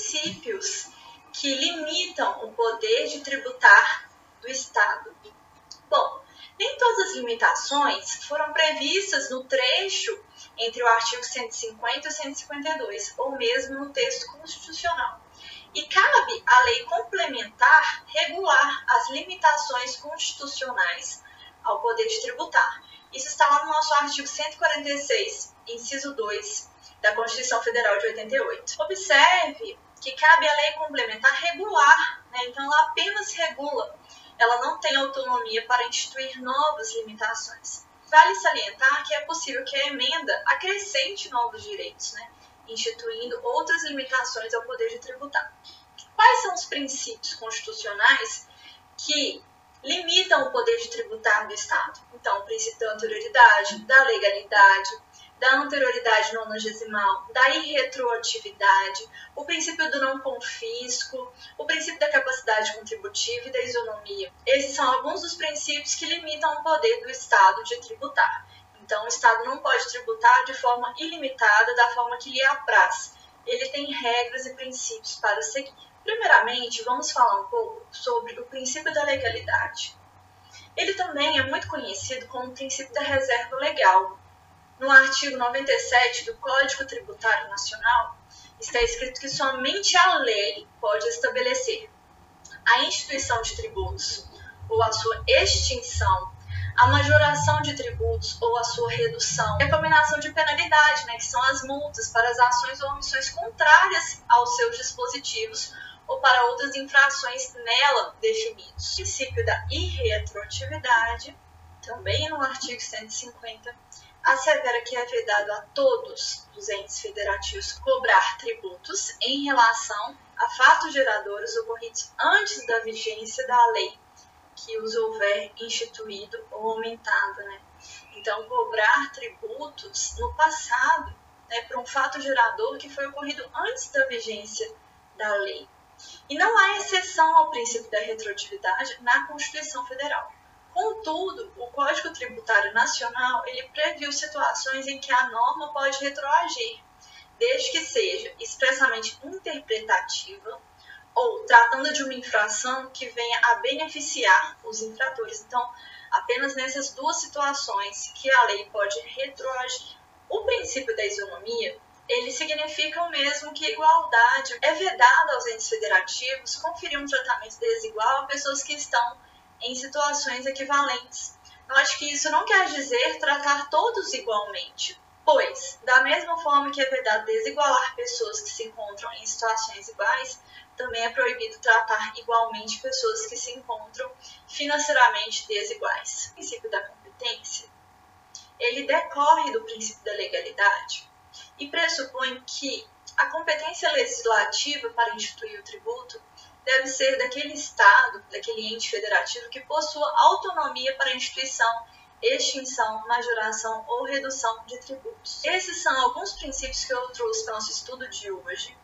princípios que limitam o poder de tributar do Estado. Bom, nem todas as limitações foram previstas no trecho entre o artigo 150 e 152, ou mesmo no texto constitucional. E cabe à lei complementar regular as limitações constitucionais ao poder de tributar. Isso está lá no nosso artigo 146, inciso 2 da Constituição Federal de 88. Observe que cabe à lei complementar regular, né? então ela apenas regula, ela não tem autonomia para instituir novas limitações. Vale salientar que é possível que a emenda acrescente novos direitos, né? instituindo outras limitações ao poder de tributar. Quais são os princípios constitucionais que limitam o poder de tributar do Estado? Então, o princípio da anterioridade, da legalidade, da anterioridade nonagesimal, da irretroatividade, o princípio do não confisco, o princípio da capacidade contributiva e da isonomia. Esses são alguns dos princípios que limitam o poder do Estado de tributar. Então, o Estado não pode tributar de forma ilimitada, da forma que lhe apraz. Ele tem regras e princípios para seguir. Primeiramente, vamos falar um pouco sobre o princípio da legalidade. Ele também é muito conhecido como o princípio da reserva legal, no artigo 97 do Código Tributário Nacional, está escrito que somente a lei pode estabelecer a instituição de tributos ou a sua extinção, a majoração de tributos ou a sua redução, e a combinação de penalidade, né, que são as multas para as ações ou omissões contrárias aos seus dispositivos ou para outras infrações nela definidos. O princípio da irretroatividade, também no artigo 150, assevera que é vedado a todos os entes federativos cobrar tributos em relação a fatos geradores ocorridos antes da vigência da lei que os houver instituído ou aumentado, né? Então, cobrar tributos no passado, né, para um fato gerador que foi ocorrido antes da vigência da lei. E não há exceção ao princípio da retroatividade na Constituição Federal. Contudo, o Código Tributário Nacional ele previu situações em que a norma pode retroagir, desde que seja expressamente interpretativa ou tratando de uma infração que venha a beneficiar os infratores. Então, apenas nessas duas situações que a lei pode retroagir. O princípio da isonomia ele significa o mesmo que igualdade. É vedado aos entes federativos conferir um tratamento desigual a pessoas que estão em situações equivalentes. Eu acho que isso não quer dizer tratar todos igualmente, pois, da mesma forma que é vedado desigualar pessoas que se encontram em situações iguais, também é proibido tratar igualmente pessoas que se encontram financeiramente desiguais. O princípio da competência, ele decorre do princípio da legalidade e pressupõe que a competência legislativa para instituir o tributo deve ser daquele Estado, daquele ente federativo que possua autonomia para a instituição, extinção, majoração ou redução de tributos. Esses são alguns princípios que eu trouxe para o nosso estudo de hoje.